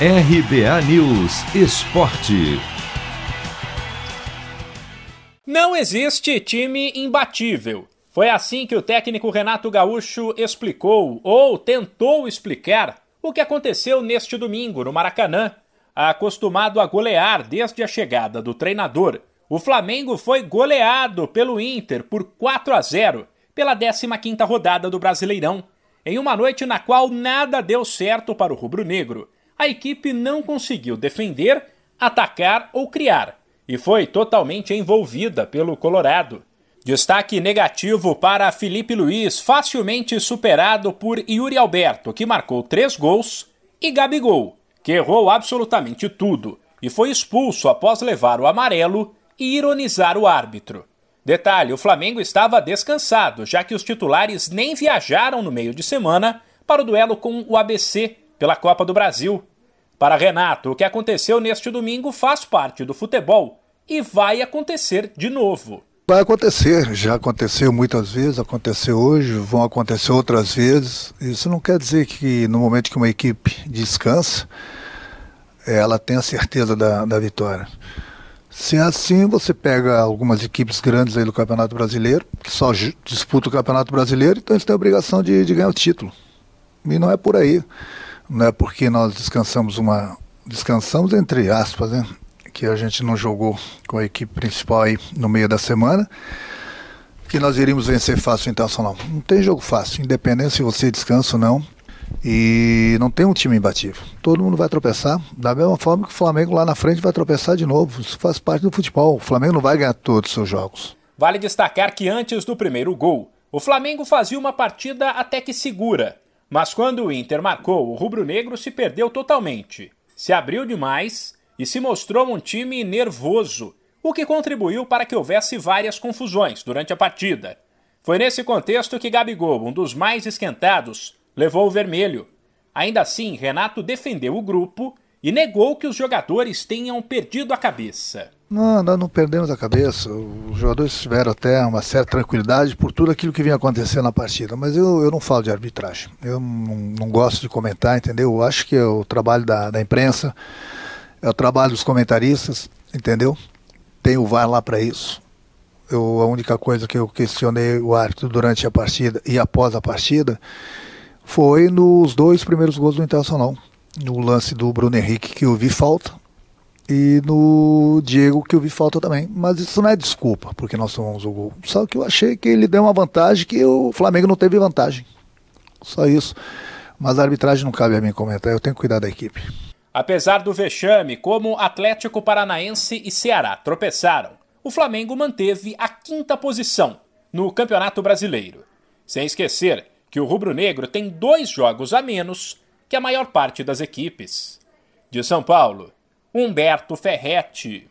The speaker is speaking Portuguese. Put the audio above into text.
RBA News Esporte. Não existe time imbatível. Foi assim que o técnico Renato Gaúcho explicou, ou tentou explicar, o que aconteceu neste domingo no Maracanã. Acostumado a golear desde a chegada do treinador, o Flamengo foi goleado pelo Inter por 4 a 0 pela 15ª rodada do Brasileirão, em uma noite na qual nada deu certo para o rubro-negro a equipe não conseguiu defender, atacar ou criar e foi totalmente envolvida pelo Colorado. Destaque negativo para Felipe Luiz, facilmente superado por Yuri Alberto, que marcou três gols, e Gabigol, que errou absolutamente tudo e foi expulso após levar o amarelo e ironizar o árbitro. Detalhe: o Flamengo estava descansado, já que os titulares nem viajaram no meio de semana para o duelo com o ABC pela Copa do Brasil. Para Renato, o que aconteceu neste domingo faz parte do futebol e vai acontecer de novo. Vai acontecer, já aconteceu muitas vezes, aconteceu hoje, vão acontecer outras vezes. Isso não quer dizer que no momento que uma equipe descansa, ela tenha certeza da, da vitória. Se é assim, você pega algumas equipes grandes aí do Campeonato Brasileiro, que só disputam o Campeonato Brasileiro, então eles têm a obrigação de, de ganhar o título. E não é por aí não é porque nós descansamos uma descansamos entre aspas, né? Que a gente não jogou com a equipe principal aí no meio da semana, que nós iríamos vencer fácil o Internacional. Não tem jogo fácil, independente se você descansa ou não. E não tem um time imbatível. Todo mundo vai tropeçar, da mesma forma que o Flamengo lá na frente vai tropeçar de novo. Isso faz parte do futebol. O Flamengo não vai ganhar todos os seus jogos. Vale destacar que antes do primeiro gol, o Flamengo fazia uma partida até que segura, mas quando o Inter marcou, o rubro-negro se perdeu totalmente, se abriu demais e se mostrou um time nervoso, o que contribuiu para que houvesse várias confusões durante a partida. Foi nesse contexto que Gabigol, um dos mais esquentados, levou o vermelho. Ainda assim, Renato defendeu o grupo e negou que os jogadores tenham perdido a cabeça. Não, nós não perdemos a cabeça. Os jogadores tiveram até uma certa tranquilidade por tudo aquilo que vinha acontecendo na partida. Mas eu, eu não falo de arbitragem. Eu não, não gosto de comentar, entendeu? Eu acho que é o trabalho da, da imprensa, é o trabalho dos comentaristas, entendeu? Tem o VAR lá para isso. Eu, a única coisa que eu questionei o árbitro durante a partida e após a partida foi nos dois primeiros gols do Internacional. No lance do Bruno Henrique, que eu vi falta, e no Diego que eu vi falta também. Mas isso não é desculpa, porque nós tomamos o gol. Só que eu achei que ele deu uma vantagem que o Flamengo não teve vantagem. Só isso. Mas a arbitragem não cabe a mim comentar, eu tenho que cuidar da equipe. Apesar do vexame, como Atlético Paranaense e Ceará tropeçaram, o Flamengo manteve a quinta posição no Campeonato Brasileiro. Sem esquecer que o rubro-negro tem dois jogos a menos que a maior parte das equipes. De São Paulo, Humberto Ferretti.